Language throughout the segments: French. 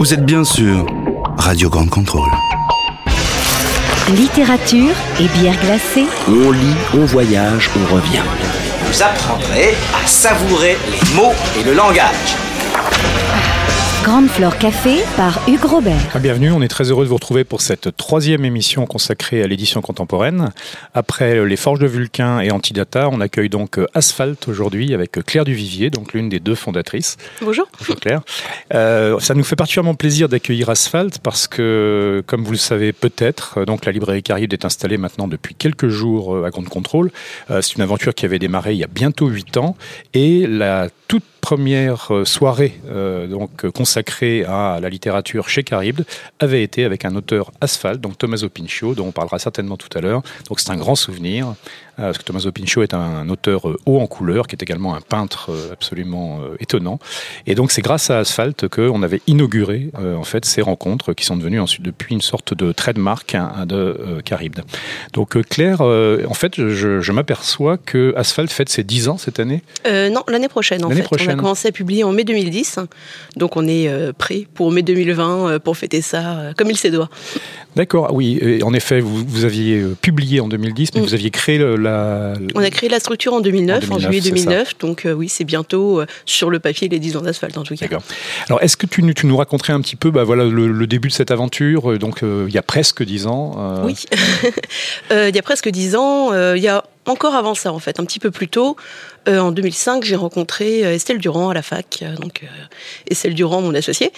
Vous êtes bien sûr Radio Grande Contrôle. Littérature et bière glacée. On lit, on voyage, on revient. Vous apprendrez à savourer les mots et le langage. Grande Flore Café par Hugues Robert. Ah, bienvenue, on est très heureux de vous retrouver pour cette troisième émission consacrée à l'édition contemporaine. Après Les Forges de Vulcain et Antidata, on accueille donc Asphalt aujourd'hui avec Claire Duvivier, donc l'une des deux fondatrices. Bonjour. Bonjour Claire. Euh, ça nous fait particulièrement plaisir d'accueillir Asphalt parce que, comme vous le savez peut-être, donc la librairie Caribe est installée maintenant depuis quelques jours euh, à Grande Contrôle. Euh, c'est une aventure qui avait démarré il y a bientôt huit ans et la toute première euh, soirée euh, donc consacrée à la littérature chez Caribde avait été avec un auteur asphalte, donc Tommaso Pinchot, dont on parlera certainement tout à l'heure. Donc c'est un grand souvenir, parce que Tommaso Pinchot est un, auteur haut en couleur, qui est également un peintre absolument étonnant. Et donc c'est grâce à Asphalt qu'on avait inauguré en fait ces rencontres qui sont devenues ensuite depuis une sorte de trademark hein, de Caribde. Donc Claire, en fait, je, je m'aperçois que Asphalt fête ses 10 ans cette année? non, l'année prochaine en fait. Prochaine a commencé à publier en mai 2010, donc on est euh, prêt pour mai 2020 euh, pour fêter ça euh, comme il se doit. D'accord, oui. en effet, vous, aviez publié en 2010, mais mm. vous aviez créé la, On a créé la structure en 2009, en, juillet 2009. Donc oui, c'est bientôt sur le papier les 10 ans d'asphalte en tout cas. D'accord. Alors est-ce que tu, nous raconterais un petit peu bah, voilà, le, début de cette aventure Donc il y a presque 10 ans. Oui, il y a presque 10 ans. il y a encore avant ça en fait, un petit peu plus tôt. Euh, en 2005, j'ai rencontré euh, Estelle Durand à la fac, euh, donc Estelle Durand, mon associée.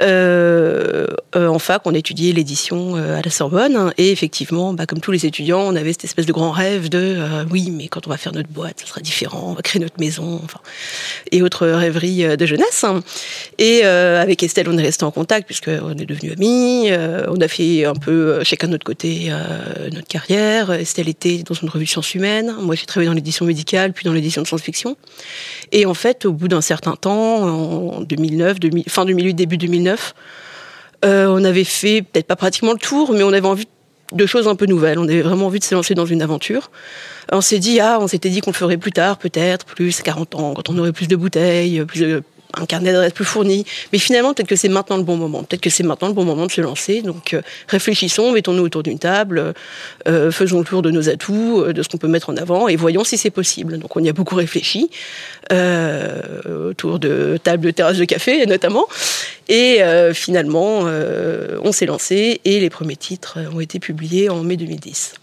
en fac, on étudiait l'édition à la Sorbonne, et effectivement, bah, comme tous les étudiants, on avait cette espèce de grand rêve de oui, mais quand on va faire notre boîte, ça sera différent, on va créer notre maison, enfin, et autres rêveries de jeunesse. Et avec Estelle, on est resté en contact puisqu'on est devenus amis. on a fait un peu chacun de notre côté notre carrière. Estelle était dans une revue Sciences Humaines. Moi, j'ai travaillé dans l'édition médicale, puis dans l'édition de science-fiction. Et en fait, au bout d'un certain temps, en 2009, fin 2008, début 2009, euh, on avait fait peut-être pas pratiquement le tour, mais on avait envie de choses un peu nouvelles. On avait vraiment envie de se lancer dans une aventure. On s'est dit, ah, on s'était dit qu'on le ferait plus tard, peut-être, plus 40 ans, quand on aurait plus de bouteilles, plus de, un carnet d'adresses plus fourni. Mais finalement, peut-être que c'est maintenant le bon moment. Peut-être que c'est maintenant le bon moment de se lancer. Donc, euh, réfléchissons, mettons-nous autour d'une table, euh, faisons le tour de nos atouts, euh, de ce qu'on peut mettre en avant, et voyons si c'est possible. Donc, on y a beaucoup réfléchi autour de tables de terrasse de café, notamment. Et finalement, on s'est lancé et les premiers titres ont été publiés en mai 2010.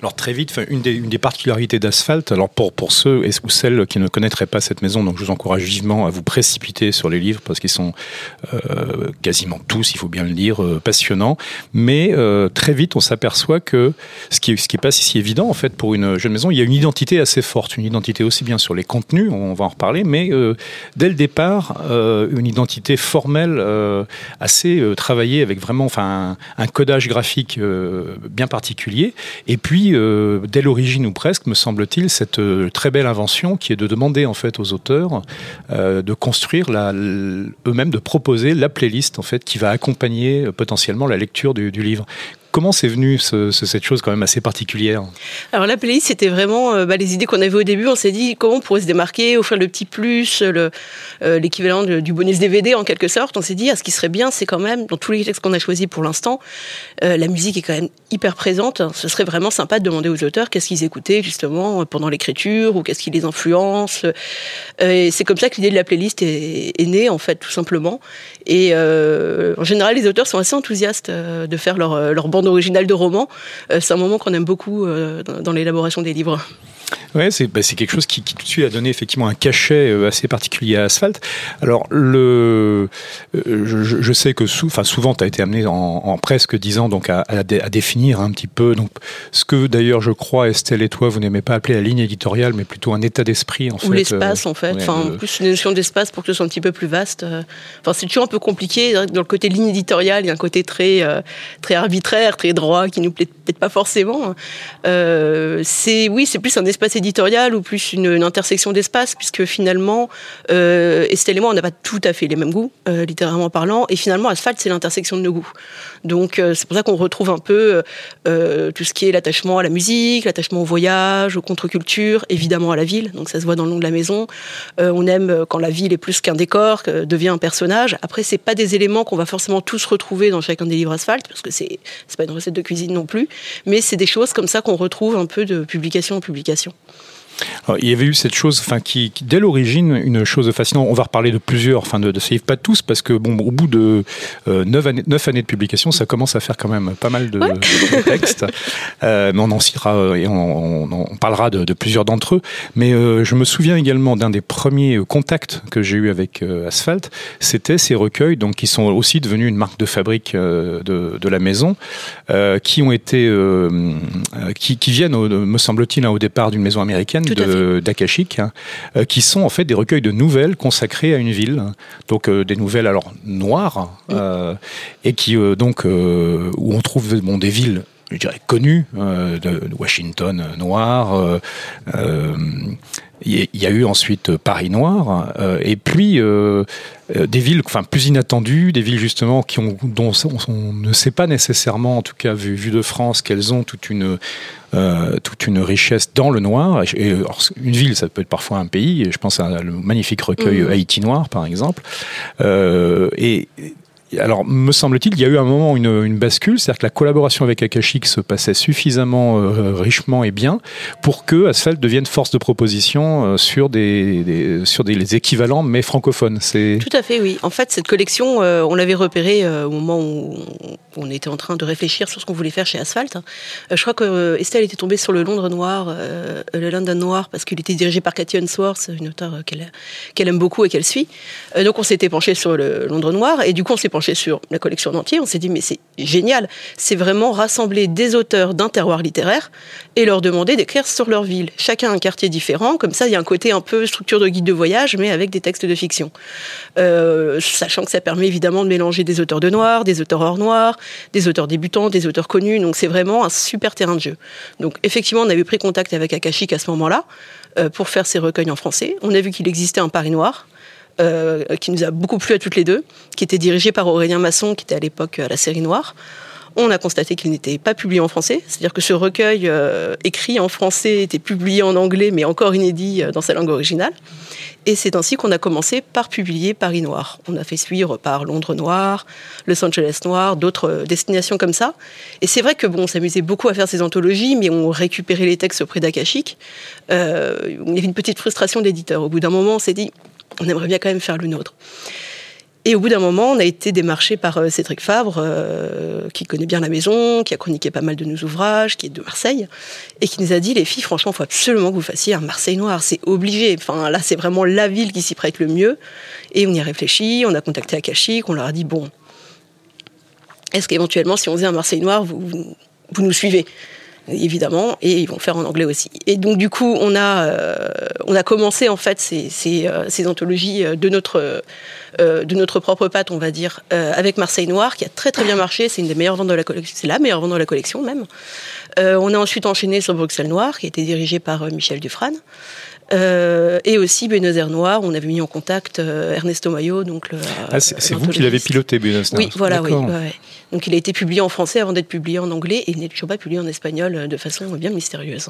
Alors très vite, une des, particularités d'Asphalt, alors pour, pour ceux ou celles qui ne connaîtraient pas cette maison, donc je vous encourage vivement à vous précipiter sur les livres parce qu'ils sont euh, quasiment tous, il faut bien le dire, euh, passionnants. Mais euh, très vite, on s'aperçoit que ce qui, ce qui est pas si évident en fait pour une jeune maison, il y a une identité assez forte, une identité aussi bien sur les contenus, on va en reparler, mais dès le départ, une identité formelle assez travaillée avec vraiment, un, un codage graphique bien particulier. Et puis, euh, dès l'origine ou presque, me semble-t-il, cette euh, très belle invention qui est de demander en fait aux auteurs euh, de construire eux-mêmes, de proposer la playlist en fait qui va accompagner potentiellement la lecture du livre. Comment c'est venu cette chose quand même assez particulière? Alors la playlist, c'était vraiment bah, les idées qu'on avait au début. On s'est dit comment on pourrait se démarquer, offrir le petit plus, l'équivalent du bonus DVD en quelque sorte. On s'est dit, ah, ce qui serait bien, c'est quand même, dans tous les textes qu'on a choisis pour l'instant, la musique est quand même hyper présente. Ce serait vraiment sympa de demander aux auteurs qu'est-ce qu'ils écoutaient justement pendant l'écriture ou qu'est-ce qui les influence. et c'est comme ça que l'idée de la playlist est, née en fait, tout simplement. Et en général, les auteurs sont assez enthousiastes de faire leur, bande original de roman. Euh, c'est un moment qu'on aime beaucoup euh, dans l'élaboration des livres. Ouais, c'est bah, quelque chose qui, tout de suite a donné effectivement un cachet euh, assez particulier à Asphalt. Alors, je, sais que sou, souvent, tu as été amené en, presque dix ans donc à, définir un petit peu donc, ce que d'ailleurs, je crois, Estelle et toi, vous n'aimez pas appeler la ligne éditoriale, mais plutôt un état d'esprit en Ou fait. l'espace, en fait. enfin, plus une notion d'espace pour que ce soit un petit peu plus vaste. Enfin, c'est toujours un peu compliqué. Dans le côté ligne éditoriale, il y a un côté très, très arbitraire, très droit, qui nous plaît peut-être pas forcément. Euh, c'est oui, c'est plus un espace éditorial ou plus une, intersection d'espace, puisque finalement, euh, Estelle et moi, on n'a pas tout à fait les mêmes goûts, euh, littérairement parlant, et finalement, Asphalt, c'est l'intersection de nos goûts. Donc, euh, c'est pour ça qu'on retrouve un peu tout ce qui est l'attachement à la musique, l'attachement au voyage, aux contre-cultures, évidemment à la ville. Donc ça se voit dans le nom de la maison. on aime quand la ville est plus qu'un décor, que devient un personnage. Après, c'est pas des éléments qu'on va forcément tous retrouver dans chacun des livres asphalte, parce que c'est c'est pas une recette de cuisine non plus, mais c'est des choses comme ça qu'on retrouve un peu de publication en publication il y avait eu cette chose, enfin, qui, dès l'origine, une chose fascinante. On va reparler de plusieurs, enfin, de, de ces livres, pas tous, parce que bon, au bout de euh, neuf années, années de publication, ça commence à faire quand même pas mal de, textes. Euh, mais on en citera euh, et on, on, parlera de, de plusieurs d'entre eux. Mais je me souviens également d'un des premiers contacts que j'ai eu avec Asphalt. C'était ces recueils, donc qui sont aussi devenus une marque de fabrique de, de, la maison, qui ont été, qui, qui, viennent, me semble-t-il, hein, au départ d'une maison américaine d'Akashic, hein, euh, qui sont en fait des recueils de nouvelles consacrées à une ville. Donc euh, des nouvelles alors noires, euh, et qui donc où on trouve bon, des villes je dirais connues de, Washington noir. Il y a eu ensuite Paris noir, et puis des villes, enfin plus inattendues, des villes justement qui ont, dont on, ne sait pas nécessairement, en tout cas vu, vu de France, qu'elles ont toute une euh, toute une richesse dans le noir. Et, une ville, ça peut être parfois un pays. Je pense à le magnifique recueil mmh. Haïti noir, par exemple. Euh, et alors, me semble-t-il, il y a eu un moment une, bascule, c'est-à-dire que la collaboration avec Akashic se passait suffisamment euh, richement et bien pour que Asphalt devienne force de proposition euh, sur des, sur des équivalents mais francophones. C'est tout à fait oui. En fait, cette collection, euh, on l'avait repérée au moment où on était en train de réfléchir sur ce qu'on voulait faire chez Asphalt. je crois que Estelle était tombée sur le Londres noir, le London noir, parce qu'il était dirigé par Cathy Unsworth, une auteure qu'elle qu'elle aime beaucoup et qu'elle suit. donc, on s'était penché sur le Londres noir et du coup, on s'est sur la collection entier, on s'est dit mais c'est génial, c'est vraiment rassembler des auteurs d'un terroir littéraire et leur demander d'écrire sur leur ville. Chacun un quartier différent, comme ça il y a un côté un peu structure de guide de voyage, mais avec des textes de fiction. Euh, sachant que ça permet évidemment de mélanger des auteurs de noir, des auteurs hors noir, des auteurs débutants, des auteurs connus, donc c'est vraiment un super terrain de jeu. Donc effectivement on avait pris contact avec Akashic à ce moment-là euh, pour faire ces recueils en français. On a vu qu'il existait un Paris noir, euh, qui nous a beaucoup plu à toutes les deux, qui était dirigé par Aurélien Masson, qui était à l'époque à la série Noire. On a constaté qu'il n'était pas publié en français, c'est-à-dire que ce recueil euh, écrit en français était publié en anglais, mais encore inédit euh, dans sa langue originale. Et c'est ainsi qu'on a commencé par publier Paris Noir. On a fait suivre par Londres Noir, Los Angeles Noir, d'autres destinations comme ça. Et c'est vrai que bon, on s'amusait beaucoup à faire ces anthologies, mais on récupérait les textes auprès d'Akashic. Euh, il y avait une petite frustration d'éditeur. Au bout d'un moment, on s'est dit, on aimerait bien quand même faire le nôtre. Et au bout d'un moment, on a été démarché par euh, Cédric Fabre, euh, qui connaît bien la maison, qui a chroniqué pas mal de nos ouvrages, qui est de Marseille, et qui nous a dit, les filles, franchement, il faut absolument que vous fassiez un Marseille noir, c'est obligé. Enfin, là, c'est vraiment la ville qui s'y prête le mieux. Et on y a réfléchi, on a contacté Akashic, on leur a dit, bon, est-ce qu'éventuellement, si on faisait un Marseille noir, vous nous suivez? Évidemment, et ils vont faire en anglais aussi. Et donc du coup, on a euh, on a commencé en fait ces, ces, euh, ces anthologies euh, de notre de notre propre patte, on va dire, avec Marseille Noir, qui a très très bien marché. C'est une des meilleures ventes de la collection, c'est la meilleure vente de la collection même. on a ensuite enchaîné sur Bruxelles Noir, qui a été dirigé par Michel Dufran. Euh, et aussi Buenos Aires Noir, on avait mis en contact euh, Ernesto Mayo. Donc ah, c'est vous qui l'avez piloté, Buenos Aires Oui, voilà, oui. Donc il a été publié en français avant d'être publié en anglais et il n'est toujours pas publié en espagnol euh, de façon bien mystérieuse.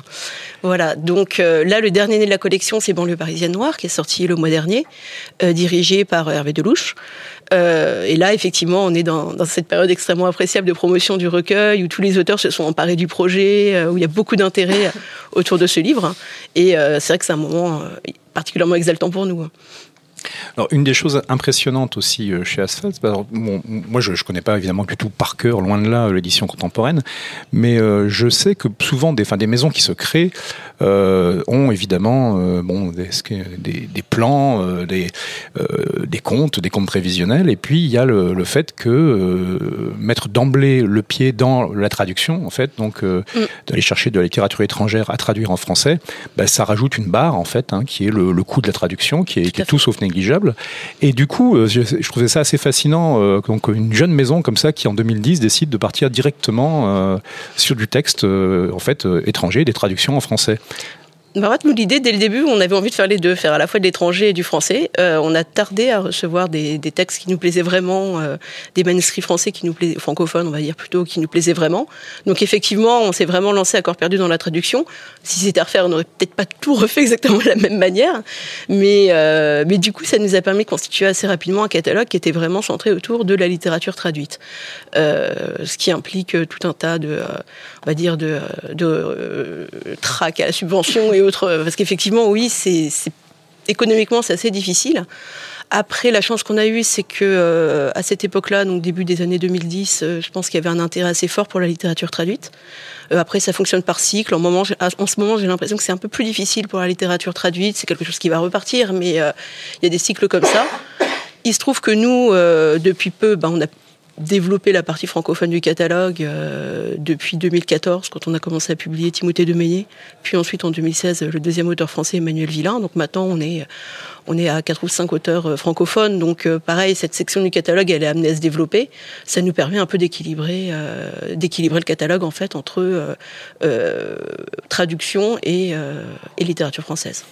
Voilà, donc là, le dernier né de la collection, c'est Banlieue Parisienne Noire, qui est sorti le mois dernier, dirigé par Hervé Delouche. Euh, et là, effectivement, on est dans, cette période extrêmement appréciable de promotion du recueil, où tous les auteurs se sont emparés du projet, euh, où il y a beaucoup d'intérêt autour de ce livre. Et euh, c'est vrai que c'est un moment particulièrement exaltant pour nous. Alors, une des choses impressionnantes aussi euh, chez Asphalt, bah, moi je ne connais pas évidemment du tout par cœur, loin de là, l'édition contemporaine, mais euh, je sais que souvent des, des maisons qui se créent euh, ont évidemment bon, des, des, plans, des, des comptes, des comptes prévisionnels, et puis il y a le, fait que mettre d'emblée le pied dans la traduction, en fait, donc mm. d'aller chercher de la littérature étrangère à traduire en français, bah, ça rajoute une barre, en fait, hein, qui est le, coût de la traduction, qui est, qui est tout sauf et du coup, euh, je, trouvais ça assez fascinant. Euh, donc, une jeune maison comme ça qui, en 2010, décide de partir directement euh, sur du texte, en fait, étranger, des traductions en français. Bah, en fait, nous, l'idée, dès le début, on avait envie de faire les deux, faire à la fois de l'étranger et du français. Euh, on a tardé à recevoir des, des, textes qui nous plaisaient vraiment, euh, des manuscrits français qui nous plaisaient, francophones, on va dire plutôt, qui nous plaisaient vraiment. Donc, effectivement, on s'est vraiment lancé à corps perdu dans la traduction. Si c'était à refaire, on n'aurait peut-être pas tout refait exactement de la même manière. Mais, euh, mais du coup, ça nous a permis de constituer assez rapidement un catalogue qui était vraiment centré autour de la littérature traduite. Ce qui implique tout un tas de, on va dire, de, de trac à subvention autres, parce qu'effectivement, oui, c'est économiquement c'est assez difficile. Après, la chance qu'on a eue, c'est que euh, à cette époque-là, donc début des années 2010, euh, je pense qu'il y avait un intérêt assez fort pour la littérature traduite. Euh, après, ça fonctionne par cycle. En, en ce moment, j'ai l'impression que c'est un peu plus difficile pour la littérature traduite. C'est quelque chose qui va repartir, mais il y a des cycles comme ça. Il se trouve que nous, depuis peu, ben, on a développé la partie francophone du catalogue euh, depuis 2014, quand on a commencé à publier Timothée de Meillet, puis ensuite en 2016 le deuxième auteur français Emmanuel Villain. Donc maintenant on est on est à quatre ou cinq auteurs euh, francophones. Donc euh, pareil, cette section du catalogue elle est amenée à se développer. Ça nous permet un peu d'équilibrer d'équilibrer le catalogue en fait entre traduction et, et littérature française.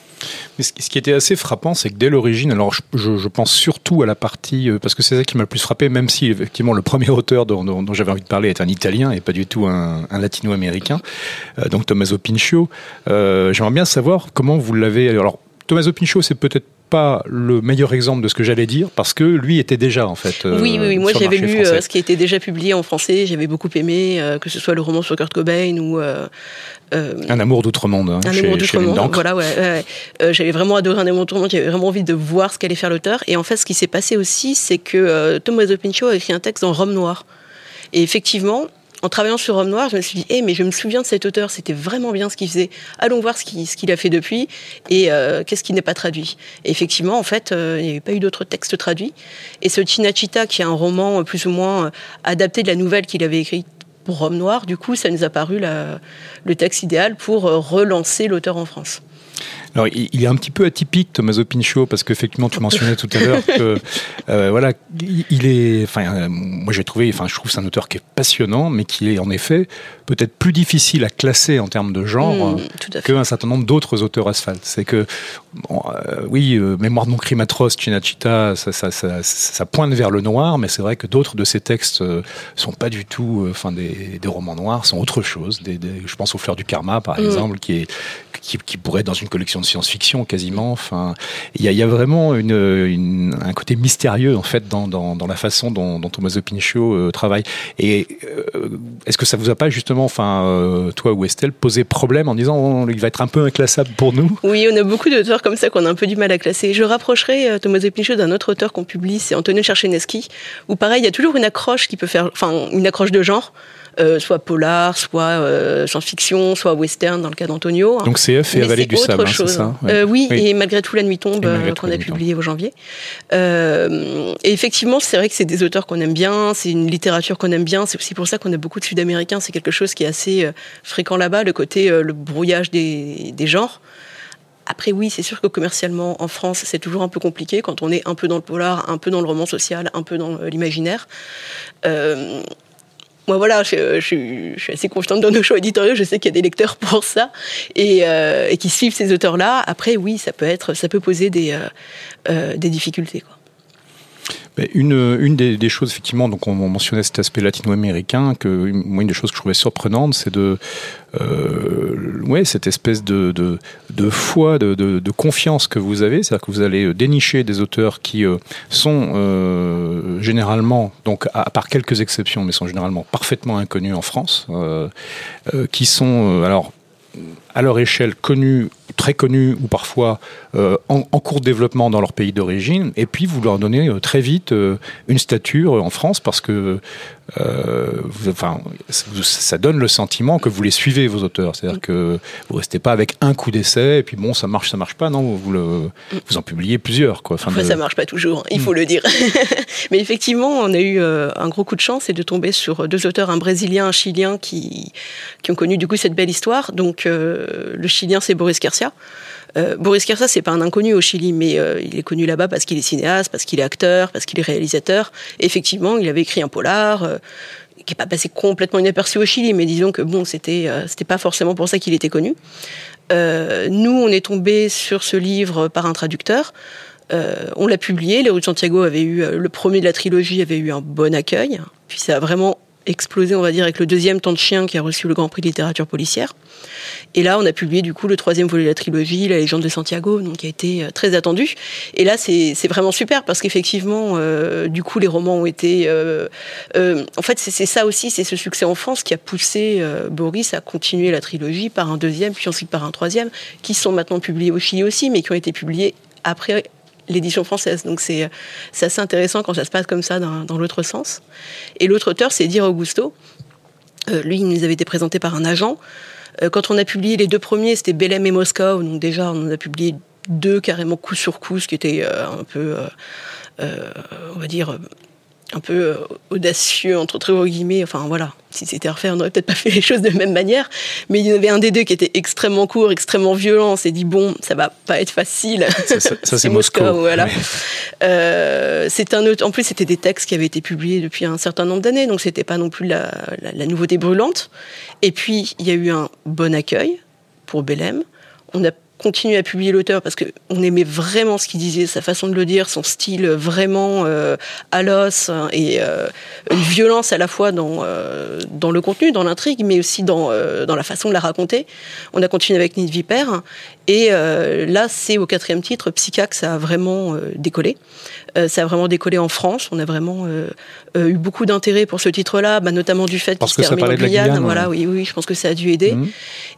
Mais ce qui était assez frappant, c'est que dès l'origine, alors je, pense surtout à la partie, euh, parce que c'est ça qui m'a le plus frappé, même si effectivement le premier auteur dont, j'avais envie de parler est un Italien et pas du tout un, latino-américain, euh, donc Tommaso Pinchio. Euh, J'aimerais bien savoir comment vous l'avez. Alors Tommaso Pinchio, c'est peut-être pas le meilleur exemple de ce que j'allais dire parce que lui était déjà en fait. Euh, oui, oui, oui. moi j'avais lu euh, ce qui était déjà publié en français, j'avais beaucoup aimé, euh, que ce soit le roman sur Kurt Cobain ou. un amour d'outre-monde. Hein, un amour d'outre-monde. Voilà, ouais. j'avais vraiment adoré un amour d'outre-monde, j'avais vraiment envie de voir ce qu'allait faire l'auteur. Et en fait, ce qui s'est passé aussi, c'est que Tommaso Pinchot a écrit un texte en Rome noir. Et effectivement, en travaillant sur Homme Noir, je me suis dit, eh, mais je me souviens de cet auteur, c'était vraiment bien ce qu'il faisait. Allons voir ce qu'il a fait depuis et euh, qu'est-ce qui n'est pas traduit. Et effectivement, en fait, euh, il n'y avait pas eu d'autres textes traduits. Et ce Chinachita, qui est un roman euh, plus ou moins adapté de la nouvelle qu'il avait écrite pour Homme Noir, du coup, ça nous a paru le texte idéal pour relancer l'auteur en France. Alors, il est un petit peu atypique, Tommaso Pinchot, parce qu'effectivement, tu mentionnais tout à l'heure que, euh, voilà, il est, enfin, euh, moi j'ai trouvé, enfin, je trouve c'est un auteur qui est passionnant, mais qui est en effet peut-être plus difficile à classer en termes de genre mmh, qu'un certain nombre d'autres auteurs asphalte. C'est que, euh, oui, Mémoire de mon crime atroce, Chinachita, ça, ça, ça, ça, pointe vers le noir, mais c'est vrai que d'autres de ces textes sont pas du tout, enfin, des, des, romans noirs, sont autre chose. Des, je pense aux Fleurs du Karma, par mmh. exemple, qui est, qui, qui pourrait être dans une collection de science-fiction quasiment. Enfin, il y a, vraiment une, un côté mystérieux en fait dans, dans, la façon dont, dont Tommaso Pinchot euh, travaille. Et euh, est-ce que ça vous a pas justement, enfin, euh, toi ou Estelle, posé problème en disant oh, il va être un peu inclassable pour nous Oui, on a beaucoup d'auteurs comme ça qu'on a un peu du mal à classer. Je rapprocherai Tommaso Pinchot d'un autre auteur qu'on publie, c'est Antonio Chercheneski, où pareil, il y a toujours une accroche qui peut faire, enfin, une accroche de genre. Euh, soit polar, soit euh, science-fiction, soit western dans le cas d'Antonio. Donc CF et Avalé du Sable, hein, c'est ça euh, oui, et malgré tout la nuit tombe qu'on a publié au janvier. et effectivement, c'est vrai que c'est des auteurs qu'on aime bien, c'est une littérature qu'on aime bien. C'est aussi pour ça qu'on a beaucoup de Sud-Américains. C'est quelque chose qui est assez fréquent là-bas, le côté le brouillage des, des genres. Après, oui, c'est sûr que commercialement, en France, c'est toujours un peu compliqué quand on est un peu dans le polar, un peu dans le roman social, un peu dans l'imaginaire. Euh, moi voilà, je, suis assez confiante dans nos choix éditoriaux. Je sais qu'il y a des lecteurs pour ça et, euh, qui suivent ces auteurs-là. Après, oui, ça peut être, ça peut poser des, euh, euh, difficultés. Une, une des, choses, effectivement, donc on mentionnait cet aspect latino-américain, que moi, une des choses que je trouvais surprenante, c'est de, euh, ouais, cette espèce de, de, foi, de, de, confiance que vous avez, c'est-à-dire que vous allez dénicher des auteurs qui euh, sont euh, généralement, donc à, part quelques exceptions, mais sont généralement parfaitement inconnus en France, euh, euh qui sont, alors, à leur échelle connus très connus ou parfois euh, en, cours de développement dans leur pays d'origine, et puis vous leur donnez euh, très vite euh, une stature en France parce que enfin, ça donne le sentiment que vous les suivez, vos auteurs. C'est-à-dire que vous restez pas avec un coup d'essai et puis bon, ça marche, ça marche pas. Non, vous, le, vous en publiez plusieurs. Quoi. Enfin, ça marche pas toujours, il faut mm. le dire. Mais effectivement, on a eu un gros coup de chance, c'est de tomber sur deux auteurs, un brésilien, un chilien, qui, qui ont connu du coup cette belle histoire. Donc le chilien, c'est Boris Garcia euh, Boris Kersa, c'est pas un inconnu au Chili, mais euh, il est connu là-bas parce qu'il est cinéaste, parce qu'il est acteur, parce qu'il est réalisateur. effectivement, il avait écrit un polar euh, qui n'est pas passé complètement inaperçu au Chili, mais disons que bon, c'était c'était pas forcément pour ça qu'il était connu. Nous, on est tombé sur ce livre par un traducteur. On l'a publié. Les rues de Santiago avait eu le premier de la trilogie avait eu un bon accueil. Puis ça a vraiment explosé, on va dire, avec le deuxième Temps de chien qui a reçu le Grand Prix de littérature policière. Et là, on a publié du coup le troisième volet de la trilogie, La légende de Santiago, donc qui a été euh, très attendu. Et là, c'est vraiment super parce qu'effectivement, euh, du coup, les romans ont été. Euh, en fait, c'est ça aussi, c'est ce succès en France qui a poussé Boris à continuer la trilogie par un deuxième, puis ensuite par un troisième, qui sont maintenant publiés au Chili aussi, mais qui ont été publiés après l'édition française. Donc c'est assez intéressant quand ça se passe comme ça dans, dans l'autre sens. Et l'autre auteur, c'est Dir Augusto. lui, il nous avait été présenté par un agent. Euh, quand on a publié les deux premiers, c'était Belém et Moscou, donc déjà on en a publié deux carrément coup sur coup, ce qui était euh, un peu, euh, on va dire, un peu euh, audacieux, entre très gros guillemets. Enfin voilà, si c'était à refaire, on n'aurait peut-être pas fait les choses de la même manière. Mais il y en avait un des deux qui était extrêmement court, extrêmement violent. On s'est dit, bon, ça va pas être facile. Ça, c'est Moscou. Voilà. Euh, c'est un autre, en plus, c'était des textes qui avaient été publiés depuis un certain nombre d'années, donc c'était pas non plus la, la, nouveauté brûlante. Et puis, il y a eu un bon accueil pour Belém. On a continuer à publier l'auteur parce qu'on aimait vraiment ce qu'il disait, sa façon de le dire, son style vraiment euh, à l'os hein, et euh, une violence à la fois dans, euh, dans le contenu, dans l'intrigue, mais aussi dans, dans la façon de la raconter. On a continué avec Nid Vipère et là, c'est au quatrième titre, Psycha, que ça a vraiment décollé. ça a vraiment décollé en France. On a vraiment eu beaucoup d'intérêt pour ce titre-là, bah, notamment du fait qu'il se termine en Guyane. Voilà, oui, oui, je pense que ça a dû aider. Mmh.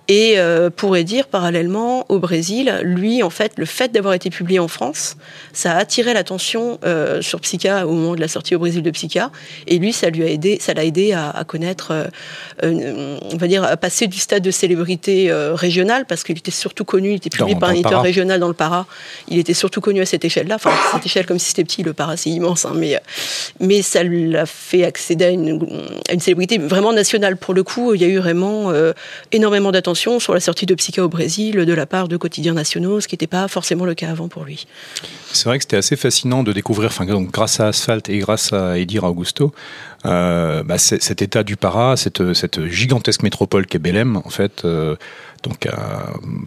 Et pourrait dire parallèlement au Brésil, lui, en fait, le fait d'avoir été publié en France, ça a attiré l'attention euh, sur Psycha au moment de la sortie au Brésil de Psycha. Et lui, ça lui a aidé, ça l'a aidé à, connaître, euh, on va dire, à passer du stade de célébrité euh, régionale, parce qu'il était surtout connu, il était publié par un éditeur régional dans le Para. Il était surtout connu à cette échelle-là. Enfin, cette échelle, comme si c'était petit, le Para, c'est immense, hein, mais, mais ça l'a fait accéder à une, à une, célébrité vraiment nationale. Pour le coup, il y a eu vraiment énormément d'attention sur la sortie de Psycha au Brésil de la part de quotidiens nationaux, ce qui n'était pas forcément le cas avant pour lui. C'est vrai que c'était assez fascinant de découvrir, enfin, donc, grâce à Asphalt et grâce à Edir Augusto, euh, bah, cet état du Para, cette, cette gigantesque métropole qu'est Belém, en fait, euh, donc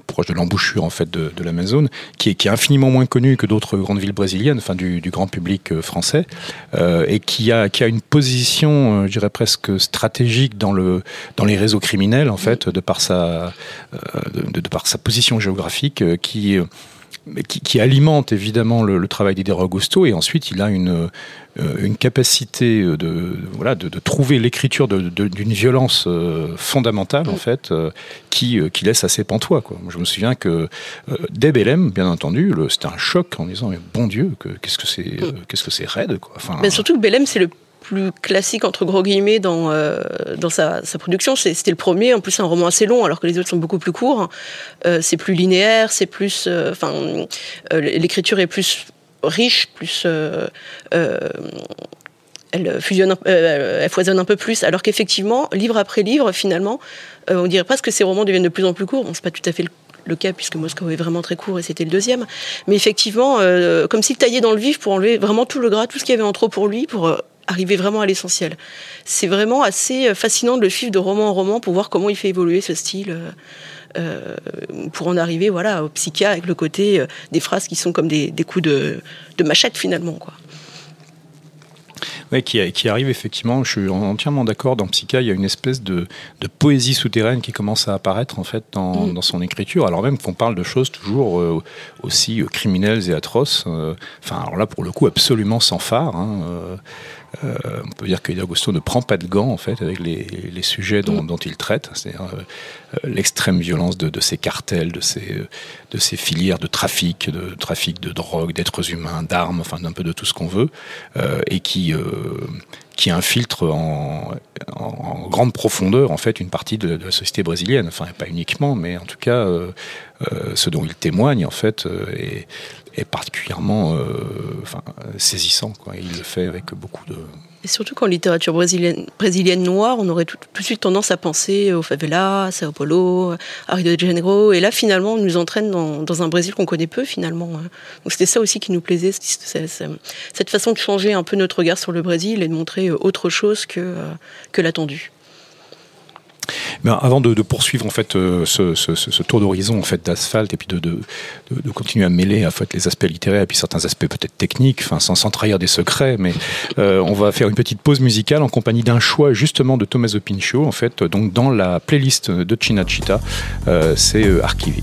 proche de l'embouchure en fait de, de l'Amazone, qui est, qui est infiniment moins connue que d'autres grandes villes brésiliennes, enfin du, du grand public euh, français, euh, et qui a, qui a une position, euh, je dirais presque stratégique dans le dans les réseaux criminels en fait, de par sa de, de par sa position géographique, qui qui, qui, alimente évidemment le, le travail d'Ider Augusto et ensuite il a une, euh, une capacité de, voilà, de, de trouver l'écriture d'une violence euh, fondamentale en mm. fait euh, qui, qui laisse assez pantois. Quoi. Je me souviens que dès Belém, bien entendu, c'était un choc en disant mais bon Dieu, qu'est-ce que c'est mm. qu'est-ce que c'est raide quoi. Enfin, Mais surtout que Belém c'est le plus classique entre gros guillemets dans euh, dans sa, production. C'était le premier, en plus c'est un roman assez long, alors que les autres sont beaucoup plus courts. Euh, c'est plus linéaire, c'est plus, euh, enfin, l'écriture est plus riche, plus elle fusionne, elle foisonne un peu plus, alors qu'effectivement, livre après livre, finalement, on dirait presque que ces romans deviennent de plus en plus courts. Bon, c'est pas tout à fait le, cas puisque Moscou est vraiment très court et c'était le deuxième. Mais effectivement, comme s'il taillait dans le vif pour enlever vraiment tout le gras, tout ce qu'il y avait en trop pour lui, pour arriver vraiment à l'essentiel. C'est vraiment assez euh, fascinant de le suivre de roman en roman pour voir comment il fait évoluer ce style. Euh, euh pour en arriver voilà au psychiatre avec le côté euh, des phrases qui sont comme des, des coups de, de, machette finalement quoi. Ouais, qui, qui, arrive effectivement, je suis entièrement d'accord, dans Psycha, il y a une espèce de, de, poésie souterraine qui commence à apparaître en fait dans, mm. dans son écriture, alors même qu'on parle de choses toujours euh, aussi criminelles et atroces, enfin alors là pour le coup absolument sans phare. Hein, euh, euh, on peut dire que Augusto ne prend pas de gants en fait avec les, les sujets dont, mm. dont, il traite, c'est-à-dire euh, l'extrême violence de, de, ces cartels, de ces, de ces filières de trafic, de trafic de drogue, d'êtres humains, d'armes, enfin d'un peu de tout ce qu'on veut, euh, et qui qui infiltre en, en, en, grande profondeur en fait une partie de, de, la société brésilienne, enfin pas uniquement, mais en tout cas euh, euh, ce dont il témoigne en fait euh, est, est particulièrement euh, saisissant. Quoi. Il le fait avec beaucoup de... Et surtout qu'en littérature brésilienne, noire, on aurait tout, de suite tendance à penser aux favelas, Sao Paulo, à Rio de Janeiro. Et là, finalement, on nous entraîne dans, dans un Brésil qu'on connaît peu, finalement. Donc c'était ça aussi qui nous plaisait, cette façon de changer un peu notre regard sur le Brésil et de montrer autre chose que, que l'attendu. Mais avant de, poursuivre en fait euh, ce, tour d'horizon en fait d'asphalte et puis de, continuer à mêler en fait les aspects littéraires et puis certains aspects peut-être techniques, enfin sans, sans trahir des secrets, mais euh, on va faire une petite pause musicale en compagnie d'un choix justement de Tommaso Pinchot en fait donc dans la playlist de Chinachita, euh, c'est euh, archivé.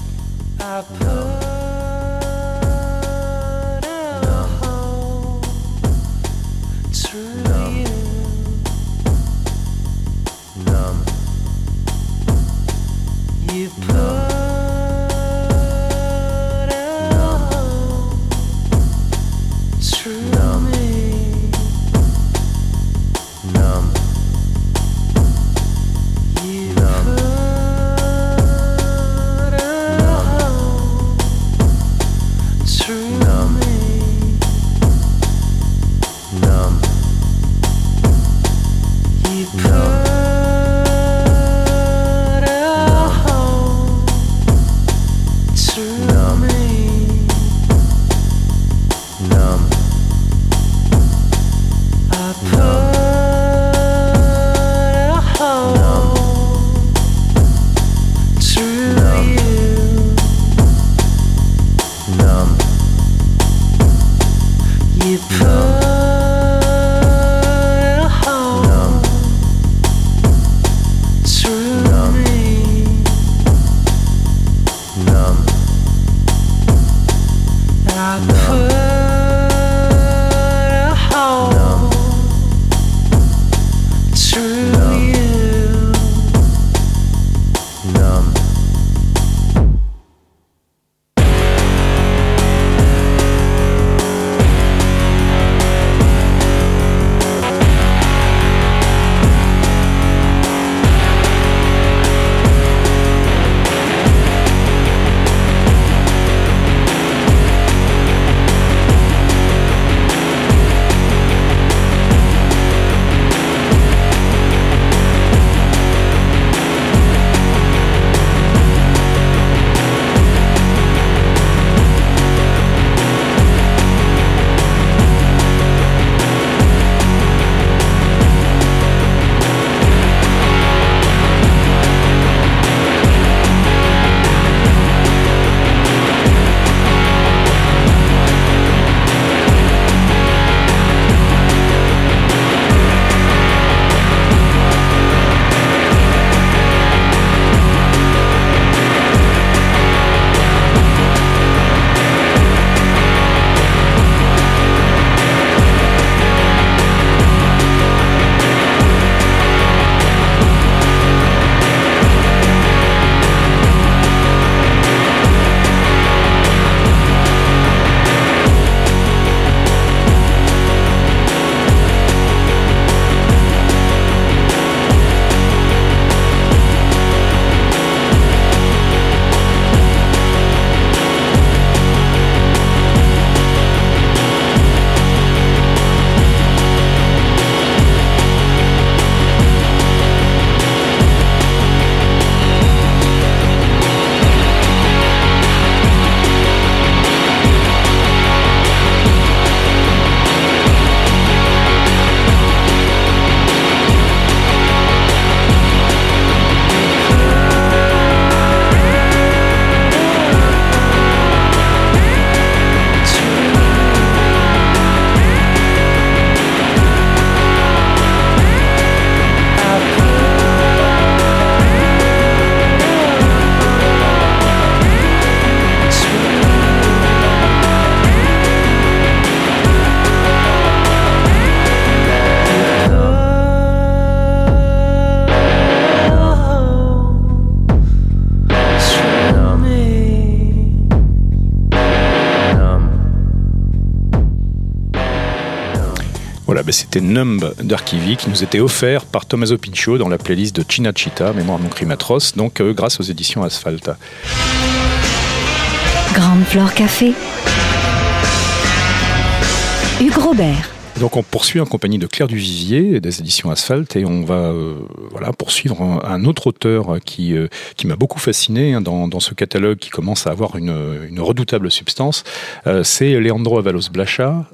Voilà, c'était Numb d'Archivi qui nous était offert par Tommaso Pinchot dans la playlist de Chinachita, Mémoire non crime atroce, donc euh, grâce aux éditions Asphalt. Grande Flore Café. Hugues Robert. Donc on poursuit en compagnie de Claire Duvivier des éditions Asphalt et on va euh, voilà poursuivre un, un autre auteur qui euh, qui m'a beaucoup fasciné hein, dans, dans ce catalogue qui commence à avoir une, une redoutable substance. Euh, c'est Leandro Avalos Blacha.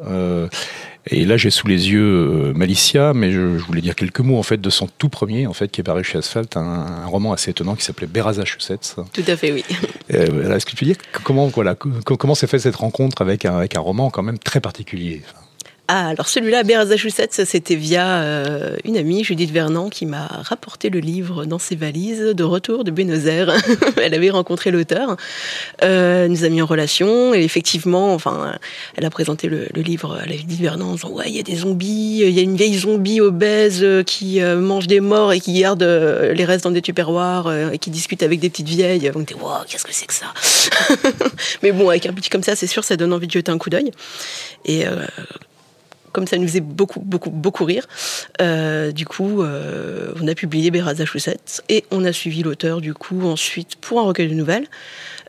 Et là, j'ai sous les yeux euh, Malicia, mais je, je, voulais dire quelques mots en fait de son tout premier, en fait, qui est paru chez Asphalt, un, un roman assez étonnant qui s'appelait Massachusetts. Tout à fait, oui. Euh, Est-ce que tu dire comment voilà comment s'est fait cette rencontre avec un, avec un roman quand même très particulier ah, alors celui-là, Massachusetts, c'était via euh, une amie, Judith Vernant, qui m'a rapporté le livre dans ses valises de retour de Buenos Aires. elle avait rencontré l'auteur, euh, nous a mis en relation, et effectivement, enfin, elle a présenté le, le livre à la Judith Vernant en disant Ouais, il y a des zombies, il y a une vieille zombie obèse qui euh, mange des morts et qui garde euh, les restes dans des tupperwares euh, et qui discute avec des petites vieilles. On était Wow, qu'est-ce que c'est que ça? Mais bon, avec un petit comme ça, c'est sûr, ça donne envie de jeter un coup d'œil. Et comme ça nous faisait beaucoup, beaucoup, beaucoup rire. Euh, du coup, euh, on a publié Massachusetts et on a suivi l'auteur, du coup, ensuite pour un recueil de nouvelles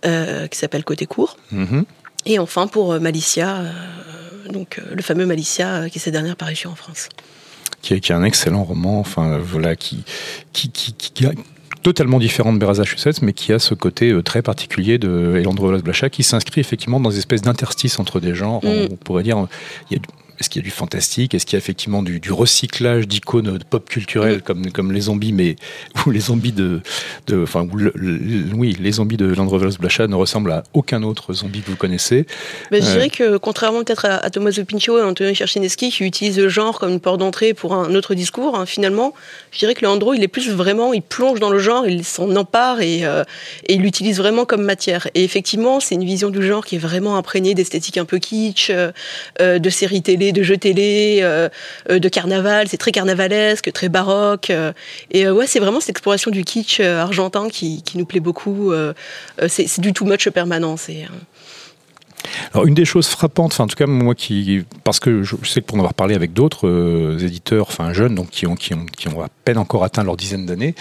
euh, qui s'appelle Côté court. Mm -hmm. Et enfin pour Malicia, donc le fameux Malicia qui est sa dernière parution en France. Qui est, qui est un excellent roman, enfin voilà, qui, qui, qui, qui a totalement différent de Massachusetts, mais qui a ce côté très particulier de Elandro Blacha, qui s'inscrit effectivement dans des espèces d'interstices entre des genres. Mm. On pourrait dire, il y a est-ce qu'il y a du fantastique? Est-ce qu'il y a effectivement du, du recyclage d'icônes pop culturelles comme, comme les zombies, mais ou les zombies de, de enfin, le, le, oui, les zombies de Landrovers Blacha ne ressemblent à aucun autre zombie que vous connaissez. Ben, je euh... dirais que contrairement peut-être à, à Tommaso Pinchot et Antonio Cherchineski qui utilisent le genre comme une porte d'entrée pour un autre discours, hein, finalement, je dirais que Leandro, il est plus vraiment, il plonge dans le genre, il s'en empare et, euh, et il l'utilise vraiment comme matière. Et effectivement, c'est une vision du genre qui est vraiment imprégnée d'esthétique un peu kitsch, euh, de séries télé de jeux télé, euh, de carnaval. C'est très carnavalesque, très baroque. Euh, et ouais, c'est vraiment cette exploration du kitsch argentin qui, nous plaît beaucoup. c'est du too much permanent. Alors une des choses frappantes, enfin en tout cas moi qui, parce que je sais que pour en avoir parlé avec d'autres euh, éditeurs, enfin jeunes, donc qui ont qui ont à peine encore atteint leur dizaine d'années,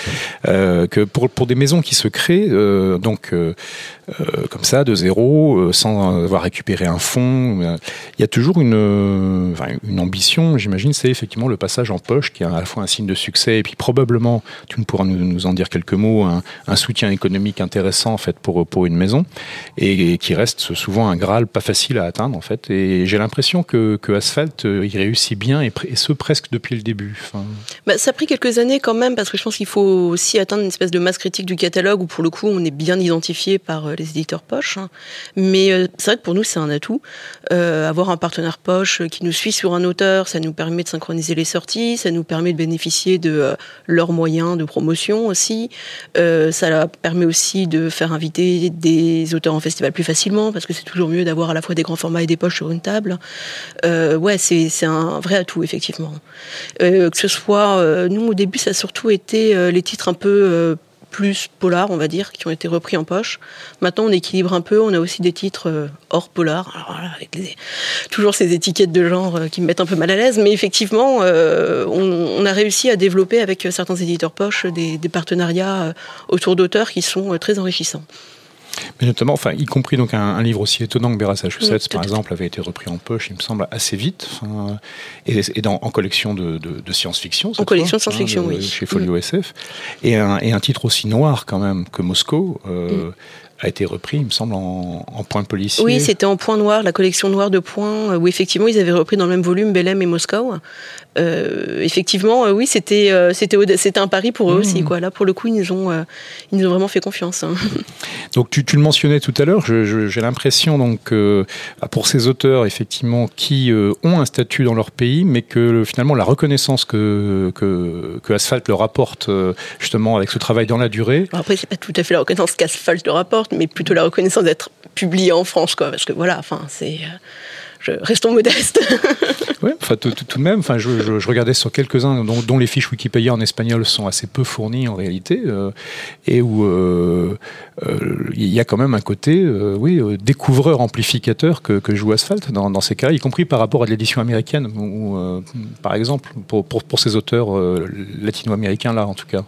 euh, que pour pour des maisons qui se créent, euh, donc comme ça de zéro, sans avoir récupéré un fonds, il y a toujours une une ambition, j'imagine, c'est effectivement le passage en poche qui est à la fois un signe de succès et puis probablement, tu pourras nous, en dire quelques mots, un, soutien économique intéressant en fait pour pour une maison et, et qui reste souvent un Pas facile à atteindre en fait. Et j'ai l'impression que, que Asphalt euh, il réussit bien et, ce presque depuis le début. Enfin... Bah, ça a pris quelques années quand même parce que je pense qu'il faut aussi atteindre une espèce de masse critique du catalogue où pour le coup on est bien identifié par euh, les éditeurs poche. Hein. Mais euh, c'est vrai que pour nous c'est un atout. Euh, avoir un partenaire poche qui nous suit sur un auteur, ça nous permet de synchroniser les sorties, ça nous permet de bénéficier de leurs moyens de promotion aussi. Ça permet aussi de faire inviter des auteurs en festival plus facilement parce que c'est toujours mieux d'avoir à la fois des grands formats et des poches sur une table. Euh, ouais, c'est un vrai atout, effectivement. Euh, que ce soit, euh, nous, au début, ça a surtout été les titres un peu plus polar, on va dire, qui ont été repris en poche. Maintenant, on équilibre un peu. On a aussi des titres hors polar, Alors, voilà, avec toujours ces étiquettes de genre qui me mettent un peu mal à l'aise. Mais effectivement, on, a réussi à développer avec certains éditeurs poches des, des partenariats autour d'auteurs qui sont très enrichissants. Mais notamment, enfin, y compris donc un, un livre aussi étonnant que Massachusetts, oui, par exemple, avait été repris en poche, il me semble, assez vite, et, et dans, en collection de, de, de science-fiction. En collection de science-fiction, hein, oui. Chez Folio mmh. SF. Et un, et un titre aussi noir, quand même, que Moscou. Euh, mmh a été repris, il me semble, en, en point policier. Oui, c'était en point noir, la collection noire de points, où effectivement ils avaient repris dans le même volume Belém et Moscou. Euh, effectivement, euh, oui, c'était euh, un pari pour eux mmh. aussi. Quoi. Là, pour le coup, ils nous ont euh, ils nous ont vraiment fait confiance. Hein. Donc, tu, tu, le mentionnais tout à l'heure. J'ai l'impression donc euh, pour ces auteurs effectivement qui euh, ont un statut dans leur pays, mais que finalement la reconnaissance que que, que Asphalt leur apporte justement avec ce travail dans la durée. Après, c'est pas tout à fait la reconnaissance qu'Asphalt leur apporte, mais plutôt la reconnaissance d'être publié en France, quoi. Parce que voilà, enfin, c'est je, restons modestes. oui, enfin, tout, tout, de même, enfin, je, je, je regardais sur quelques-uns dont, dont, les fiches Wikipédia en espagnol sont assez peu fournies en réalité, euh, et où euh, euh, il y a quand même un côté, oui, découvreur amplificateur que, que joue Asphalt dans, dans ces cas, y compris par rapport à l'édition américaine, ou par exemple pour, pour, pour ces auteurs latino-américains là, en tout cas.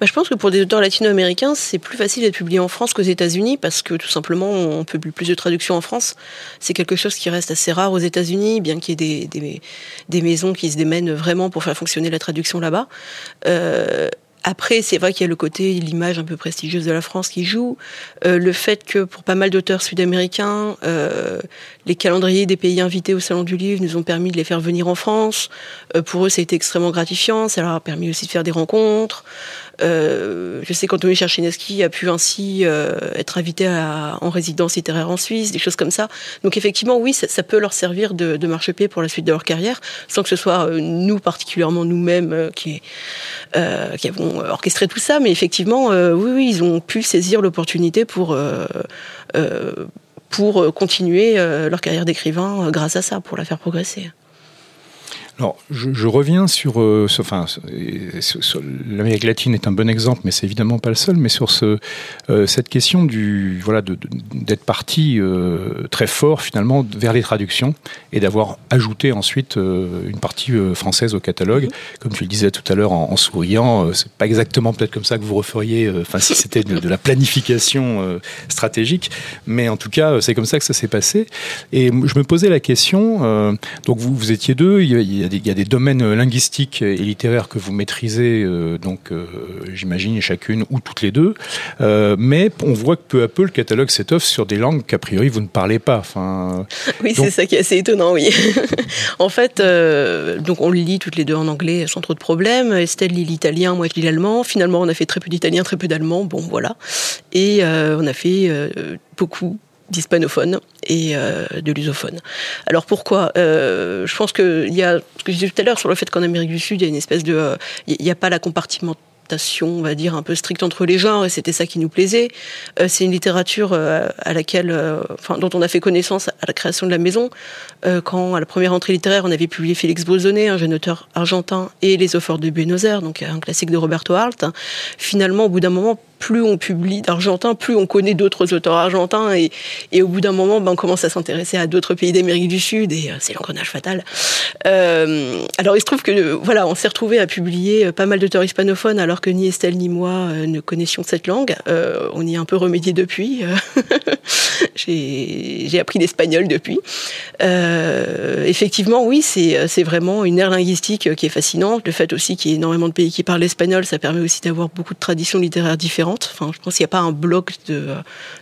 Bah, je pense que pour des auteurs latino-américains, c'est plus facile d'être publié en France qu'aux États-Unis parce que tout simplement, on publie plus de traductions en France. C'est quelque chose qui reste assez rare aux États-Unis, bien qu'il y ait des, des, maisons qui se démènent vraiment pour faire fonctionner la traduction là-bas. Euh, après, c'est vrai qu'il y a le côté, l'image un peu prestigieuse de la France qui joue. Euh, le fait que pour pas mal d'auteurs sud-américains, euh, les calendriers des pays invités au Salon du Livre nous ont permis de les faire venir en France. Pour eux, ça a été extrêmement gratifiant. Ça leur a permis aussi de faire des rencontres. Euh, je sais qu'Anthony Cherchineski a pu ainsi euh, être invité à, en résidence littéraire en Suisse, des choses comme ça. Donc effectivement, oui, ça, ça peut leur servir de, de marchepied pour la suite de leur carrière, sans que ce soit euh, nous particulièrement nous-mêmes qui, qui avons orchestré tout ça. Mais effectivement, oui, oui, ils ont pu saisir l'opportunité pour pour continuer leur carrière d'écrivain grâce à ça, pour la faire progresser. Alors, je, je reviens sur, euh, sur, enfin, sur, sur l'Amérique latine est un bon exemple, mais c'est évidemment pas le seul. Mais sur ce, euh, cette question du, voilà, de- de- d'être parti euh, très fort finalement vers les traductions et d'avoir ajouté ensuite une partie française au catalogue, comme tu le disais tout à l'heure en, en souriant. c'est pas exactement peut-être comme ça que vous referiez, enfin, si c'était de, de la planification stratégique, mais en tout cas, c'est comme ça que ça s'est passé. Et je me posais la question. donc vous, vous étiez deux, il y, y a des, il y a des domaines linguistiques et littéraires que vous maîtrisez, euh, donc euh, j'imagine chacune ou toutes les deux. Euh, mais on voit que peu à peu le catalogue s'étoffe sur des langues qu'a priori vous ne parlez pas. Enfin, Oui, Donc- c'est ça qui est assez étonnant, oui. en fait, euh, donc on le lit toutes les deux en anglais sans trop de problèmes. Estelle lit l'italien, moi je lis l'allemand. Finalement, on a fait très peu d'italien, très peu d'allemand. Bon, voilà. Et euh, on a fait euh, beaucoup d'hispanophones et euh, de lusophones. Alors pourquoi Euh, Je pense qu'il y a, ce que je disais tout à l'heure sur le fait qu'en Amérique du Sud, il y a une espèce de, euh, il n'y a pas la compartimentation, on va dire, un peu stricte entre les genres, et c'était ça qui nous plaisait. C'est une littérature à laquelle, dont on a fait connaissance à la création de la maison, quand à la première entrée littéraire, on avait publié Félix Brosonnet, un jeune auteur argentin, et Les Efforts de Buenos Aires, donc un classique de Roberto Hart. Finalement, au bout d'un moment, plus on publie d'argentin, plus on connaît d'autres auteurs argentins, et, au bout d'un moment, ben, on commence à s'intéresser à d'autres pays d'Amérique du Sud, et euh, c'est l'engrenage fatal. Euh, alors il se trouve que voilà, on s'est retrouvé à publier euh, pas mal d'auteurs hispanophones, alors que ni Estelle ni moi euh, ne connaissions cette langue. On y a un peu remédié depuis. J'ai appris l'espagnol depuis. Effectivement, oui, c'est vraiment une ère linguistique qui est fascinante. Le fait aussi qu'il y ait énormément de pays qui parlent l'espagnol, ça permet aussi d'avoir beaucoup de traditions littéraires différentes. Je pense qu'il n'y a pas un bloc de,